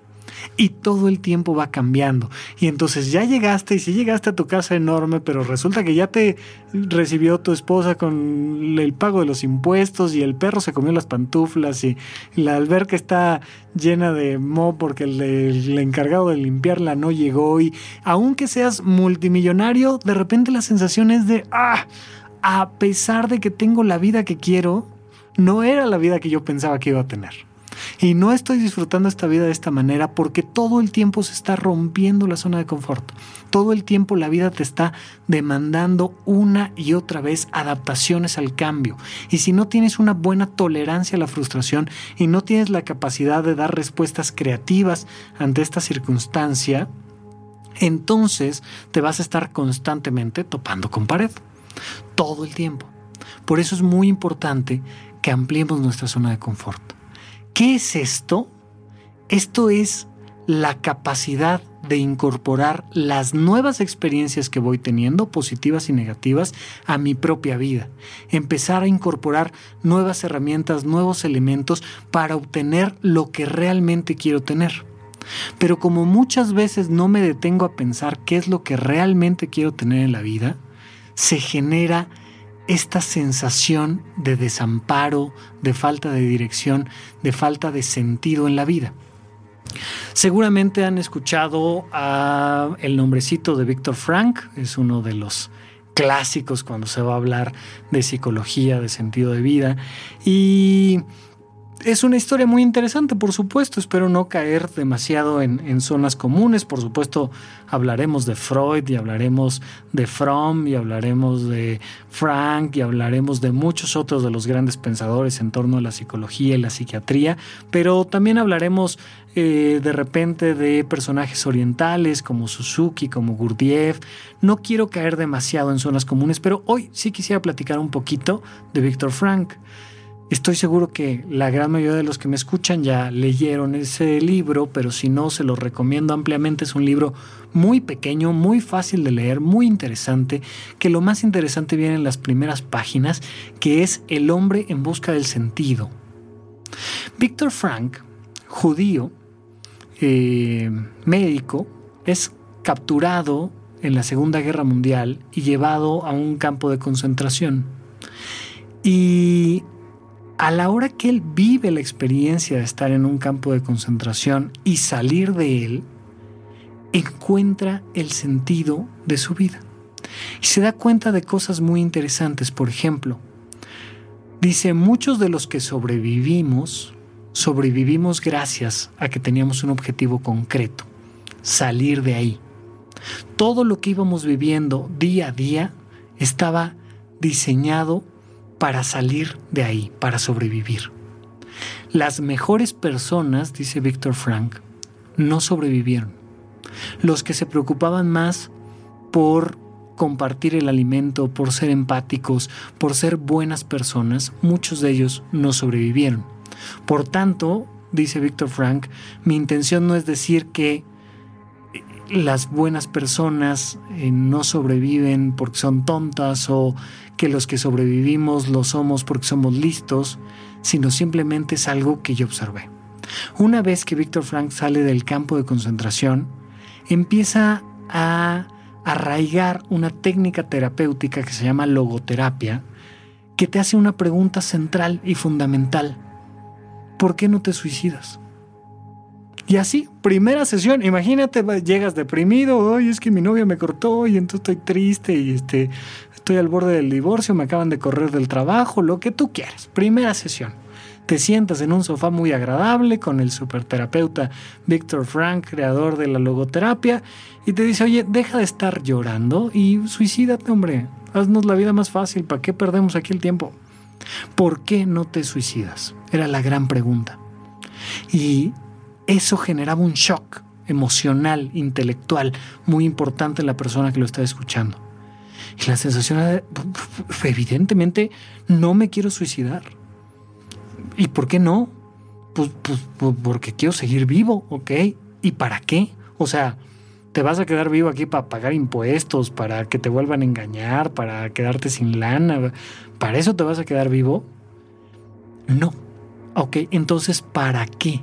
y todo el tiempo va cambiando. Y entonces ya llegaste y si llegaste a tu casa enorme, pero resulta que ya te recibió tu esposa con el pago de los impuestos y el perro se comió las pantuflas y la alberca está llena de mo porque el, encargado de limpiarla no llegó y aunque seas multimillonario, de repente la sensación es de, ah, a pesar de que tengo la vida que quiero, no era la vida que yo pensaba que iba a tener. Y no estoy disfrutando esta vida de esta manera porque todo el tiempo se está rompiendo la zona de confort. Todo el tiempo la vida te está demandando una y otra vez adaptaciones al cambio. Y si no tienes una buena tolerancia a la frustración y no tienes la capacidad de dar respuestas creativas ante esta circunstancia, entonces te vas a estar constantemente topando con pared. Todo el tiempo. Por eso es muy importante que ampliemos nuestra zona de confort. ¿Qué es esto? Esto es la capacidad de incorporar las nuevas experiencias que voy teniendo, positivas y negativas, a mi propia vida. Empezar a incorporar nuevas herramientas, nuevos elementos para obtener lo que realmente quiero tener. Pero como muchas veces no me detengo a pensar qué es lo que realmente quiero tener en la vida, se genera esta sensación de desamparo, de falta de dirección, de falta de sentido en la vida. Seguramente han escuchado el nombrecito de Víctor Frank, es uno de los clásicos cuando se va a hablar de psicología, de sentido de vida, y es una historia muy interesante, por supuesto. Espero no caer demasiado en, zonas comunes. Por supuesto, hablaremos de Freud y hablaremos de Fromm y hablaremos de Frank y hablaremos de muchos otros de los grandes pensadores en torno a la psicología y la psiquiatría. Pero también hablaremos eh, de repente de personajes orientales como Suzuki, como Gurdjieff. No quiero caer demasiado en zonas comunes, pero hoy sí quisiera platicar un poquito de Víctor Frank. Estoy seguro que la gran mayoría de los que me escuchan ya leyeron ese libro, pero si no, se lo recomiendo ampliamente. Es un libro muy pequeño, muy fácil de leer, muy interesante, que lo más interesante viene en las primeras páginas, que es El hombre en busca del sentido. Víctor Frank, judío, eh, médico, es capturado en la Segunda Guerra Mundial y llevado a un campo de concentración. Y a la hora que él vive la experiencia de estar en un campo de concentración y salir de él, encuentra el sentido de su vida. Y se da cuenta de cosas muy interesantes. Por ejemplo, dice, muchos de los que sobrevivimos, sobrevivimos gracias a que teníamos un objetivo concreto, salir de ahí. Todo lo que íbamos viviendo día a día estaba diseñado para salir de ahí, para sobrevivir. Las mejores personas, dice Víctor Frank, no sobrevivieron. Los que se preocupaban más por compartir el alimento, por ser empáticos, por ser buenas personas, muchos de ellos no sobrevivieron. Por tanto, dice Víctor Frank, mi intención no es decir que las buenas personas eh, no sobreviven porque son tontas o que los que sobrevivimos lo somos porque somos listos, sino simplemente es algo que yo observé. Una vez que Víctor Frank sale del campo de concentración, empieza a arraigar una técnica terapéutica que se llama logoterapia, que te hace una pregunta central y fundamental. ¿Por qué no te suicidas? Y así, primera sesión, imagínate, llegas deprimido, ay, es que mi novia me cortó y entonces estoy triste y este, estoy al borde del divorcio, me acaban de correr del trabajo, lo que tú quieras. Primera sesión. Te sientas en un sofá muy agradable con el superterapeuta Víctor Frank, creador de la logoterapia, y te dice, oye, deja de estar llorando y suicídate, hombre. Haznos la vida más fácil, ¿para qué perdemos aquí el tiempo? ¿Por qué no te suicidas? Era la gran pregunta. Y eso generaba un shock emocional, intelectual, muy importante en la persona que lo estaba escuchando. Y la sensación era, evidentemente, no me quiero suicidar. ¿Y por qué no? Pues, pues, pues, porque quiero seguir vivo, ¿ok? ¿Y para qué? O sea, ¿te vas a quedar vivo aquí para pagar impuestos, para que te vuelvan a engañar, para quedarte sin lana? ¿Para eso te vas a quedar vivo? No. Ok, entonces, ¿para qué?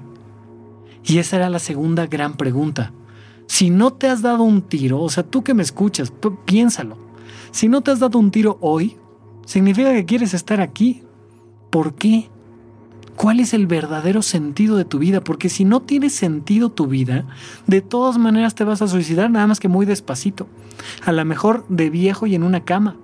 Y esa era la segunda gran pregunta. Si no te has dado un tiro, o sea, tú que me escuchas, piénsalo. Si no te has dado un tiro hoy, significa que quieres estar aquí. ¿Por qué? ¿Cuál es el verdadero sentido de tu vida? Porque si no tiene sentido tu vida, de todas maneras te vas a suicidar, nada más que muy despacito. A lo mejor de viejo y en una cama.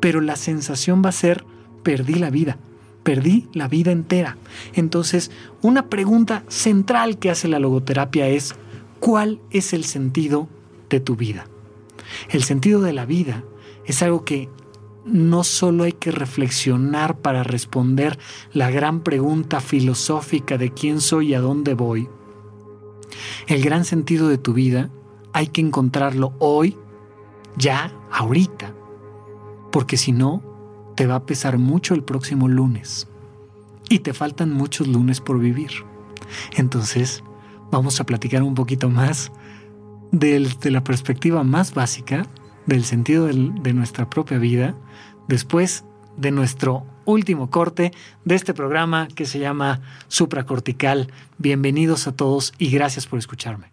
Pero la sensación va a ser, perdí la vida perdí la vida entera. Entonces, una pregunta central que hace la logoterapia es, ¿cuál es el sentido de tu vida? El sentido de la vida es algo que no solo hay que reflexionar para responder la gran pregunta filosófica de quién soy y a dónde voy. El gran sentido de tu vida hay que encontrarlo hoy, ya, ahorita, porque si no, te va a pesar mucho el próximo lunes y te faltan muchos lunes por vivir. Entonces, vamos a platicar un poquito más de la perspectiva más básica del sentido de nuestra propia vida después de nuestro último corte de este programa que se llama Supracortical. Bienvenidos a todos y gracias por escucharme.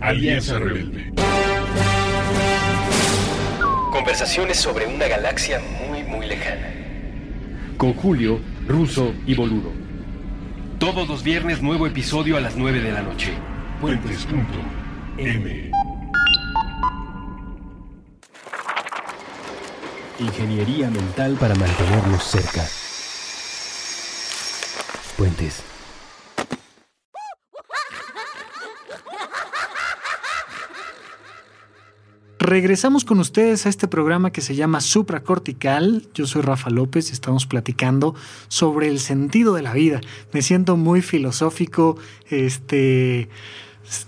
Alianza Rebelde. Conversaciones sobre una galaxia muy, muy lejana. Con Julio, Ruso y Boludo. Todos los viernes nuevo episodio a las 9 de la noche. Puentes.m. Ingeniería mental para mantenernos cerca. Puentes. Regresamos con ustedes a este programa que se llama Supracortical. Yo soy Rafa López y estamos platicando sobre el sentido de la vida. Me siento muy filosófico, este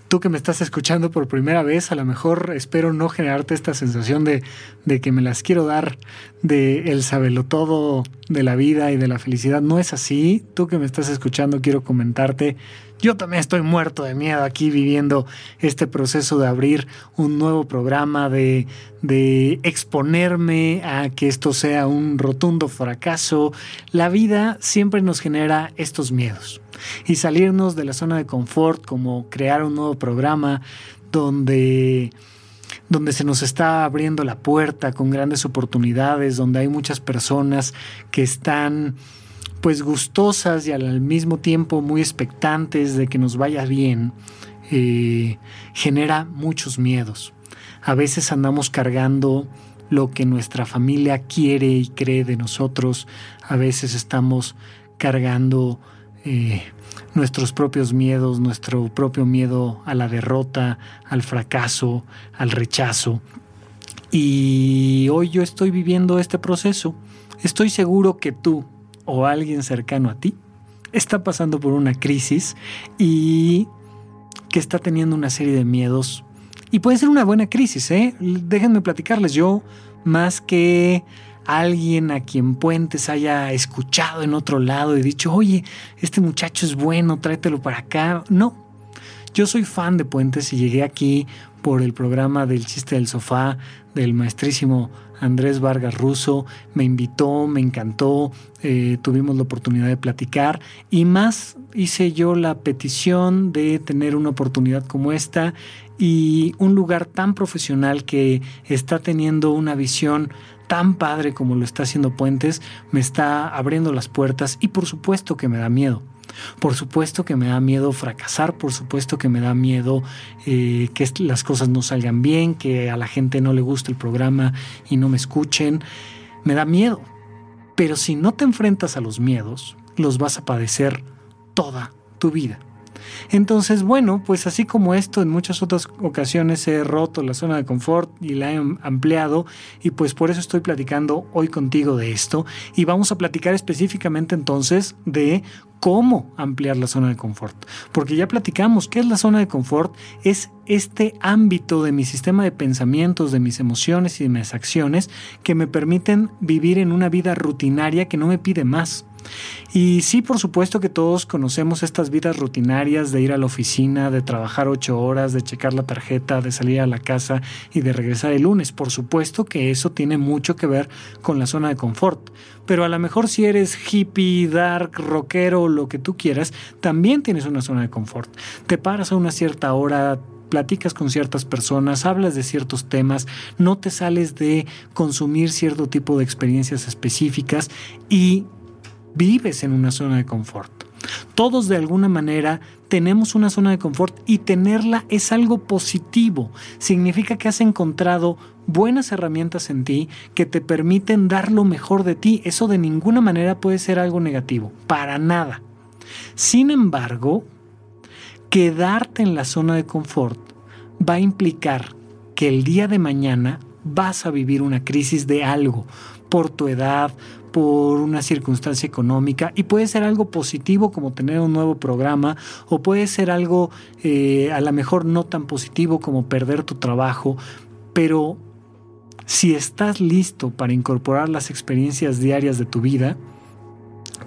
tú que me estás escuchando por primera vez, a lo mejor espero no generarte esta sensación de, de que me las quiero dar de el todo de la vida y de la felicidad. No es así. Tú que me estás escuchando, quiero comentarte. Yo también estoy muerto de miedo aquí viviendo este proceso de abrir un nuevo programa, de, de exponerme a que esto sea un rotundo fracaso. La vida siempre nos genera estos miedos y salirnos de la zona de confort, como crear un nuevo programa donde donde se nos está abriendo la puerta con grandes oportunidades, donde hay muchas personas que están pues gustosas y al mismo tiempo muy expectantes de que nos vaya bien, eh, genera muchos miedos. A veces andamos cargando lo que nuestra familia quiere y cree de nosotros, a veces estamos cargando eh, nuestros propios miedos, nuestro propio miedo a la derrota, al fracaso, al rechazo. Y hoy yo estoy viviendo este proceso. Estoy seguro que tú o alguien cercano a ti está pasando por una crisis y que está teniendo una serie de miedos. Y puede ser una buena crisis, ¿eh? Déjenme platicarles. Yo, más que alguien a quien Puentes haya escuchado en otro lado y dicho, oye, este muchacho es bueno, tráetelo para acá. No, yo soy fan de Puentes y llegué aquí por el programa del chiste del sofá del maestrísimo Andrés Vargas Russo. Me invitó, me encantó, eh, tuvimos la oportunidad de platicar y más hice yo la petición de tener una oportunidad como esta y un lugar tan profesional que está teniendo una visión tan padre como lo está haciendo Puentes, me está abriendo las puertas y por supuesto que me da miedo. Por supuesto que me da miedo fracasar, por supuesto que me da miedo eh, que las cosas no salgan bien, que a la gente no le guste el programa y no me escuchen. Me da miedo. Pero si no te enfrentas a los miedos, los vas a padecer toda tu vida. Entonces, bueno, pues así como esto, en muchas otras ocasiones he roto la zona de confort y la he ampliado y pues por eso estoy platicando hoy contigo de esto y vamos a platicar específicamente entonces de cómo ampliar la zona de confort. Porque ya platicamos, ¿qué es la zona de confort? Es este ámbito de mi sistema de pensamientos, de mis emociones y de mis acciones que me permiten vivir en una vida rutinaria que no me pide más. Y sí, por supuesto que todos conocemos estas vidas rutinarias de ir a la oficina, de trabajar ocho horas, de checar la tarjeta, de salir a la casa y de regresar el lunes. Por supuesto que eso tiene mucho que ver con la zona de confort. Pero a lo mejor si eres hippie, dark, rockero, lo que tú quieras, también tienes una zona de confort. Te paras a una cierta hora, platicas con ciertas personas, hablas de ciertos temas, no te sales de consumir cierto tipo de experiencias específicas y vives en una zona de confort. Todos de alguna manera tenemos una zona de confort y tenerla es algo positivo. Significa que has encontrado buenas herramientas en ti que te permiten dar lo mejor de ti. Eso de ninguna manera puede ser algo negativo, para nada. Sin embargo, quedarte en la zona de confort va a implicar que el día de mañana vas a vivir una crisis de algo, por tu edad, por una circunstancia económica y puede ser algo positivo como tener un nuevo programa o puede ser algo eh, a lo mejor no tan positivo como perder tu trabajo, pero si estás listo para incorporar las experiencias diarias de tu vida,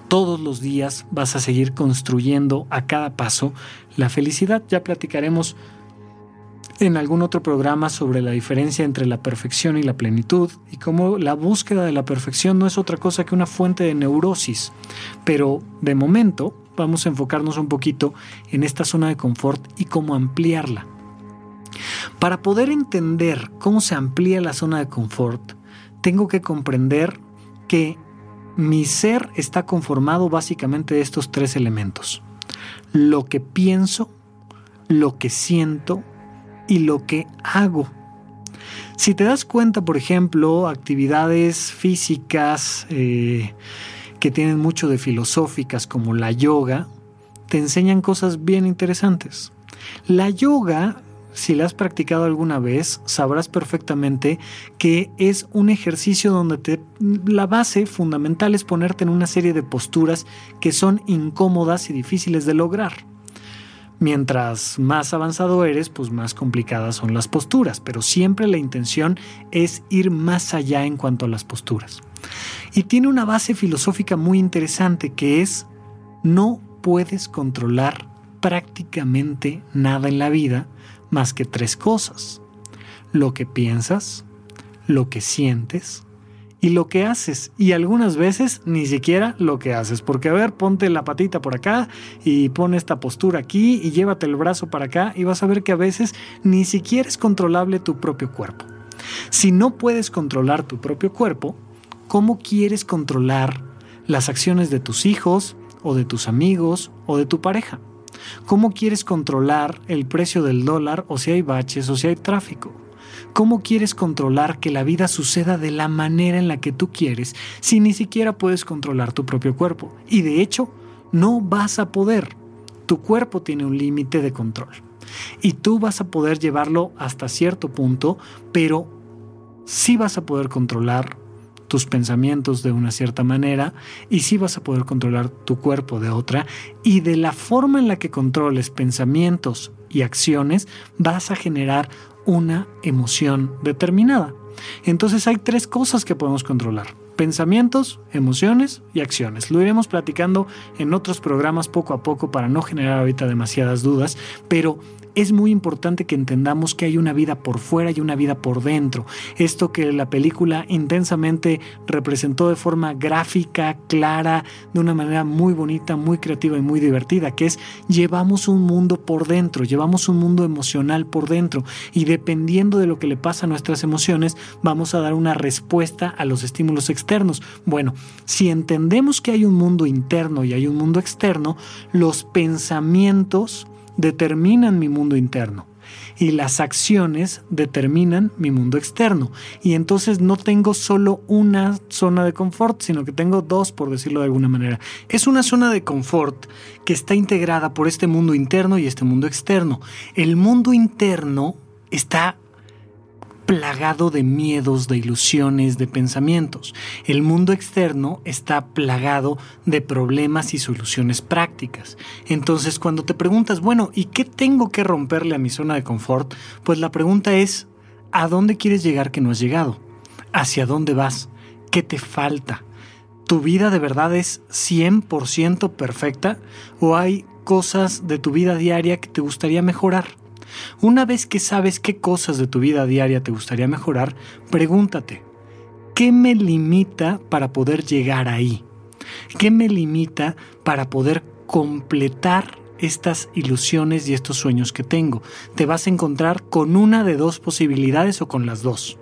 todos los días vas a seguir construyendo a cada paso la felicidad. Ya platicaremos en algún otro programa sobre la diferencia entre la perfección y la plenitud y cómo la búsqueda de la perfección no es otra cosa que una fuente de neurosis. Pero de momento vamos a enfocarnos un poquito en esta zona de confort y cómo ampliarla. Para poder entender cómo se amplía la zona de confort, tengo que comprender que mi ser está conformado básicamente de estos tres elementos. Lo que pienso, lo que siento y lo que hago. Si te das cuenta, por ejemplo, actividades físicas eh, que tienen mucho de filosóficas como la yoga, te enseñan cosas bien interesantes. La yoga, si la has practicado alguna vez, sabrás perfectamente que es un ejercicio donde te, la base fundamental es ponerte en una serie de posturas que son incómodas y difíciles de lograr. Mientras más avanzado eres, pues más complicadas son las posturas, pero siempre la intención es ir más allá en cuanto a las posturas. Y tiene una base filosófica muy interesante que es no puedes controlar prácticamente nada en la vida más que tres cosas. Lo que piensas, lo que sientes y lo que haces. Y algunas veces ni siquiera lo que haces. Porque a ver, ponte la patita por acá y pon esta postura aquí y llévate el brazo para acá y vas a ver que a veces ni siquiera es controlable tu propio cuerpo. Si no puedes controlar tu propio cuerpo, ¿cómo quieres controlar las acciones de tus hijos o de tus amigos o de tu pareja? ¿Cómo quieres controlar el precio del dólar o si hay baches o si hay tráfico? ¿Cómo quieres controlar que la vida suceda de la manera en la que tú quieres si ni siquiera puedes controlar tu propio cuerpo? Y de hecho, no vas a poder. Tu cuerpo tiene un límite de control. Y tú vas a poder llevarlo hasta cierto punto, pero sí vas a poder controlar tus pensamientos de una cierta manera y sí vas a poder controlar tu cuerpo de otra y de la forma en la que controles pensamientos y acciones vas a generar una emoción determinada. Entonces hay tres cosas que podemos controlar. Pensamientos, emociones y acciones. Lo iremos platicando en otros programas poco a poco para no generar ahorita demasiadas dudas, pero es muy importante que entendamos que hay una vida por fuera y una vida por dentro. Esto que la película intensamente representó de forma gráfica, clara, de una manera muy bonita, muy creativa y muy divertida, que es llevamos un mundo por dentro, llevamos un mundo emocional por dentro y dependiendo de lo que le pasa a nuestras emociones, vamos a dar una respuesta a los estímulos externos. Bueno, si entendemos que hay un mundo interno y hay un mundo externo, los pensamientos, determinan mi mundo interno y las acciones determinan mi mundo externo. Y entonces no tengo solo una zona de confort, sino que tengo dos, por decirlo de alguna manera. Es una zona de confort que está integrada por este mundo interno y este mundo externo. El mundo interno está plagado de miedos, de ilusiones, de pensamientos. El mundo externo está plagado de problemas y soluciones prácticas. Entonces, cuando te preguntas, bueno, ¿y qué tengo que romperle a mi zona de confort? Pues la pregunta es, ¿a dónde quieres llegar que no has llegado? ¿Hacia dónde vas? ¿Qué te falta? ¿Tu vida de verdad es 100% perfecta o hay cosas de tu vida diaria que te gustaría mejorar? Una vez que sabes qué cosas de tu vida diaria te gustaría mejorar, pregúntate, ¿qué me limita para poder llegar ahí? ¿Qué me limita para poder completar estas ilusiones y estos sueños que tengo? Te vas a encontrar con una de dos posibilidades o con las dos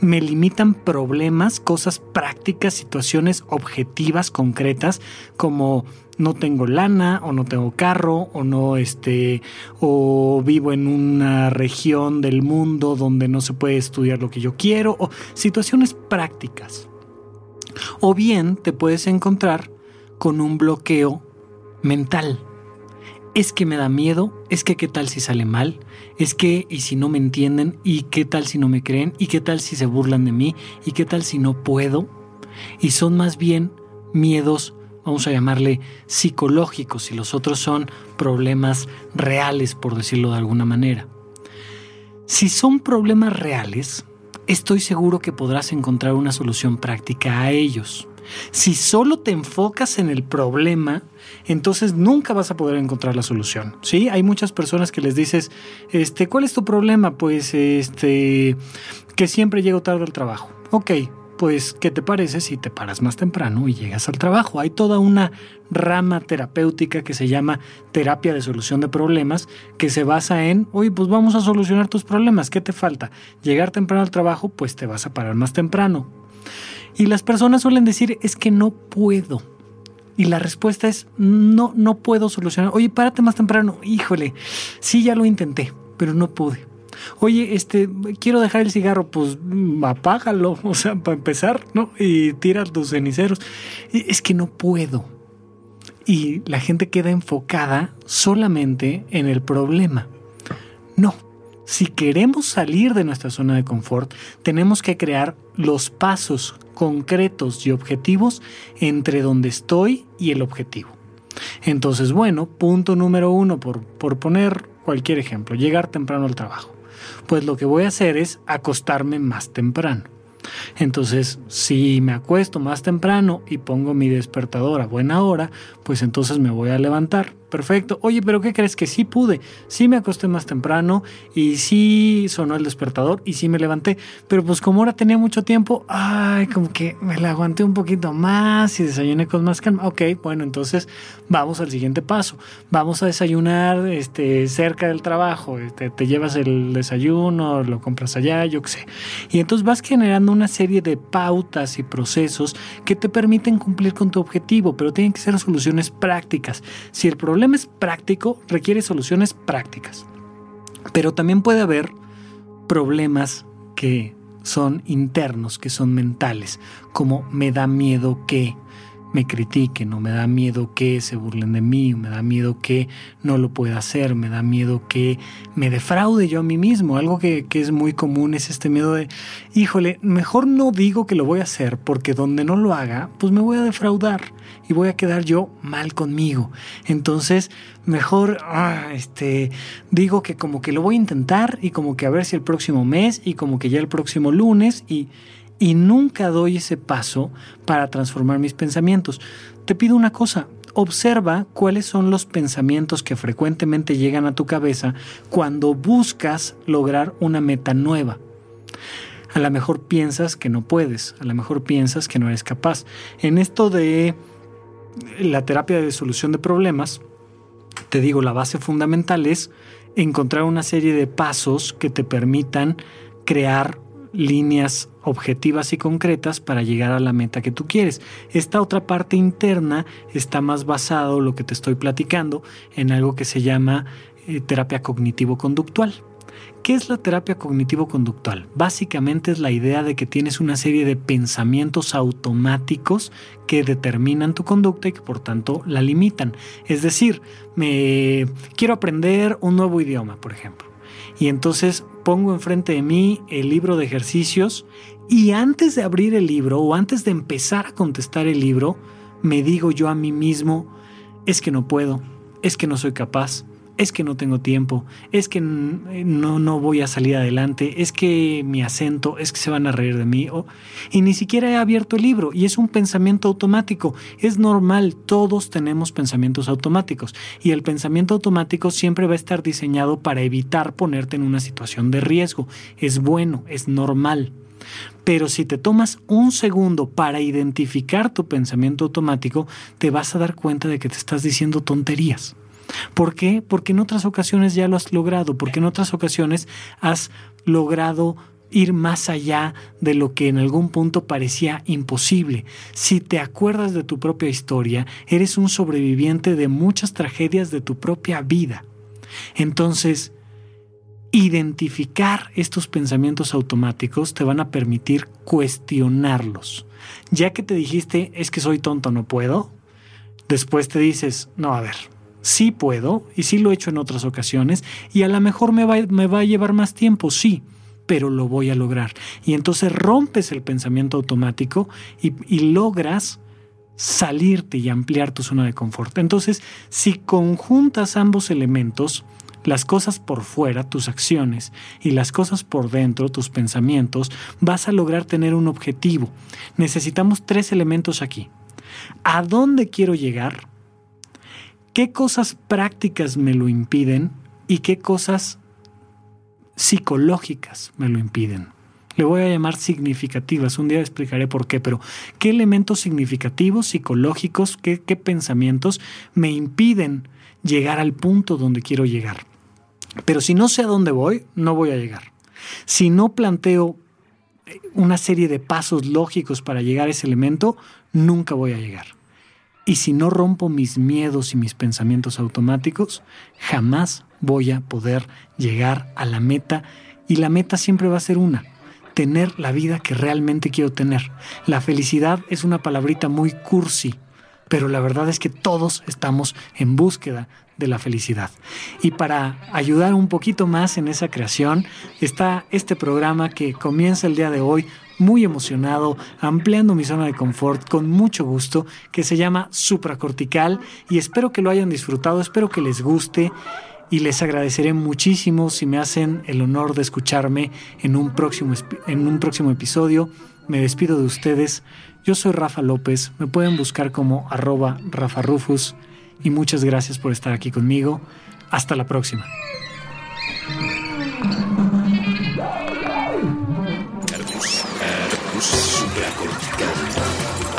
me limitan problemas, cosas prácticas, situaciones objetivas, concretas, como no tengo lana o no tengo carro o no este o vivo en una región del mundo donde no se puede estudiar lo que yo quiero o situaciones prácticas. O bien te puedes encontrar con un bloqueo mental es que me da miedo, es que qué tal si sale mal, es que y si no me entienden, y qué tal si no me creen, y qué tal si se burlan de mí, y qué tal si no puedo. y son más bien miedos, vamos a llamarle psicológicos, y los otros son problemas reales, por decirlo de alguna manera. Si son problemas reales, estoy seguro que podrás encontrar una solución práctica a ellos. Si solo te enfocas en el problema, entonces nunca vas a poder encontrar la solución. ¿sí? Hay muchas personas que les dices, este, ¿cuál es tu problema? Pues este, que siempre llego tarde al trabajo. Ok, pues, ¿qué te parece si te paras más temprano y llegas al trabajo? Hay toda una rama terapéutica que se llama terapia de solución de problemas, que se basa en, oye, pues vamos a solucionar tus problemas, ¿qué te falta? Llegar temprano al trabajo, pues te vas a parar más temprano. Y las personas suelen decir, es que no puedo. Y la respuesta es, no, no puedo solucionar. Oye, párate más temprano. Híjole, sí, ya lo intenté, pero no pude. Oye, este, quiero dejar el cigarro, pues mm, apágalo, o sea, para empezar, ¿no? Y tira tus ceniceros. Es que no puedo. Y la gente queda enfocada solamente en el problema. No. Si queremos salir de nuestra zona de confort, tenemos que crear los pasos concretos y objetivos entre donde estoy y el objetivo. Entonces, bueno, punto número uno, por, por poner cualquier ejemplo, llegar temprano al trabajo pues lo que voy a hacer es acostarme más temprano. Entonces, si me acuesto más temprano y pongo mi despertador a buena hora, pues entonces me voy a levantar perfecto. Oye, pero ¿qué crees? Que sí pude. Sí me acosté más temprano y sí sonó el despertador y sí me levanté. Pero pues como ahora tenía mucho tiempo, ay, como que me la aguanté un poquito más y desayuné con más calma. Ok, bueno, entonces vamos al siguiente paso. Vamos a desayunar este, cerca del trabajo. Te llevas el desayuno, lo compras allá, yo qué sé. Y entonces vas generando una serie de pautas y procesos que te permiten cumplir con tu objetivo, pero tienen que ser soluciones prácticas. Si el problema problema es práctico, requiere soluciones prácticas. Pero también puede haber problemas que son internos, que son mentales, como me da miedo que me critiquen o me da miedo que se burlen de mí, o me da miedo que no lo pueda hacer, me da miedo que me defraude yo a mí mismo. Algo que, que, es muy común es este miedo de, híjole, mejor no digo que lo voy a hacer porque donde no lo haga, pues me voy a defraudar y voy a quedar yo mal conmigo. Entonces, mejor ah, este, digo que como que lo voy a intentar y como que a ver si el próximo mes y como que ya el próximo lunes y y nunca doy ese paso para transformar mis pensamientos. Te pido una cosa, observa cuáles son los pensamientos que frecuentemente llegan a tu cabeza cuando buscas lograr una meta nueva. A lo mejor piensas que no puedes, a lo mejor piensas que no eres capaz. En esto de la terapia de solución de problemas, te digo, la base fundamental es encontrar una serie de pasos que te permitan crear líneas objetivas y concretas para llegar a la meta que tú quieres. Esta otra parte interna está más basado, lo que te estoy platicando, en algo que se llama eh, terapia cognitivo-conductual. ¿Qué es la terapia cognitivo-conductual? Básicamente es la idea de que tienes una serie de pensamientos automáticos que determinan tu conducta y que por tanto la limitan. Es decir, me quiero aprender un nuevo idioma, por ejemplo. Y entonces pongo enfrente de mí el libro de ejercicios y antes de abrir el libro o antes de empezar a contestar el libro, me digo yo a mí mismo, es que no puedo, es que no soy capaz, es que no tengo tiempo, es que no, no voy a salir adelante, es que mi acento, es que se van a reír de mí. y ni siquiera he abierto el libro y es un pensamiento automático. Es normal, todos tenemos pensamientos automáticos y el pensamiento automático siempre va a estar diseñado para evitar ponerte en una situación de riesgo. Es bueno, es normal. Pero si te tomas un segundo para identificar tu pensamiento automático, te vas a dar cuenta de que te estás diciendo tonterías. ¿Por qué? Porque en otras ocasiones ya lo has logrado, porque en otras ocasiones has logrado ir más allá de lo que en algún punto parecía imposible. Si te acuerdas de tu propia historia, eres un sobreviviente de muchas tragedias de tu propia vida. Entonces, identificar estos pensamientos automáticos te van a permitir cuestionarlos. Ya que te dijiste, es que soy tonto, no puedo, después te dices, no, a ver, sí puedo y sí lo he hecho en otras ocasiones y a lo mejor me va, a llevar más tiempo, sí, pero lo voy a lograr. Y entonces rompes el pensamiento automático y, y logras salirte y ampliar tu zona de confort. Entonces, si conjuntas ambos elementos, las cosas por fuera, tus acciones, y las cosas por dentro, tus pensamientos, vas a lograr tener un objetivo. Necesitamos tres elementos aquí. ¿A dónde quiero llegar? ¿Qué cosas prácticas me lo impiden? ¿Y qué cosas psicológicas me lo impiden? Le voy a llamar significativas, un día explicaré por qué, pero ¿qué elementos significativos, psicológicos, qué, qué pensamientos me impiden llegar al punto donde quiero llegar? Pero si no sé a dónde voy, no voy a llegar. Si no planteo una serie de pasos lógicos para llegar a ese elemento, nunca voy a llegar. Y si no rompo mis miedos y mis pensamientos automáticos, jamás voy a poder llegar a la meta. Y la meta siempre va a ser una, tener la vida que realmente quiero tener. La felicidad es una palabrita muy cursi, pero la verdad es que todos estamos en búsqueda de la felicidad. Y para ayudar un poquito más en esa creación está este programa que comienza el día de hoy muy emocionado, ampliando mi zona de confort con mucho gusto, que se llama Supracortical y espero que lo hayan disfrutado, espero que les guste y les agradeceré muchísimo si me hacen el honor de escucharme en un próximo, en un próximo episodio. Me despido de ustedes. Yo soy Rafa López, me pueden buscar como arroba Rafa Rufus y muchas gracias por estar aquí conmigo. Hasta la próxima.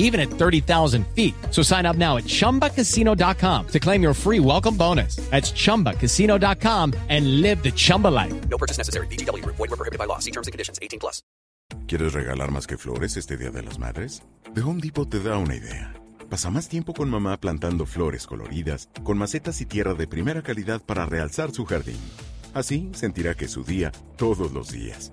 even at 30,000 feet. So sign up now at chumbacasino.com to claim your free welcome bonus. That's chumbacasino.com and live the Chumba life. No purchase necessary. DTW, void, were prohibited by law. See terms and conditions 18 plus. ¿Quieres regalar más que flores este Día de las Madres? The Home Depot te da una idea. Pasa más tiempo con mamá plantando flores coloridas, con macetas y tierra de primera calidad para realzar su jardín. Así sentirá que es su día todos los días.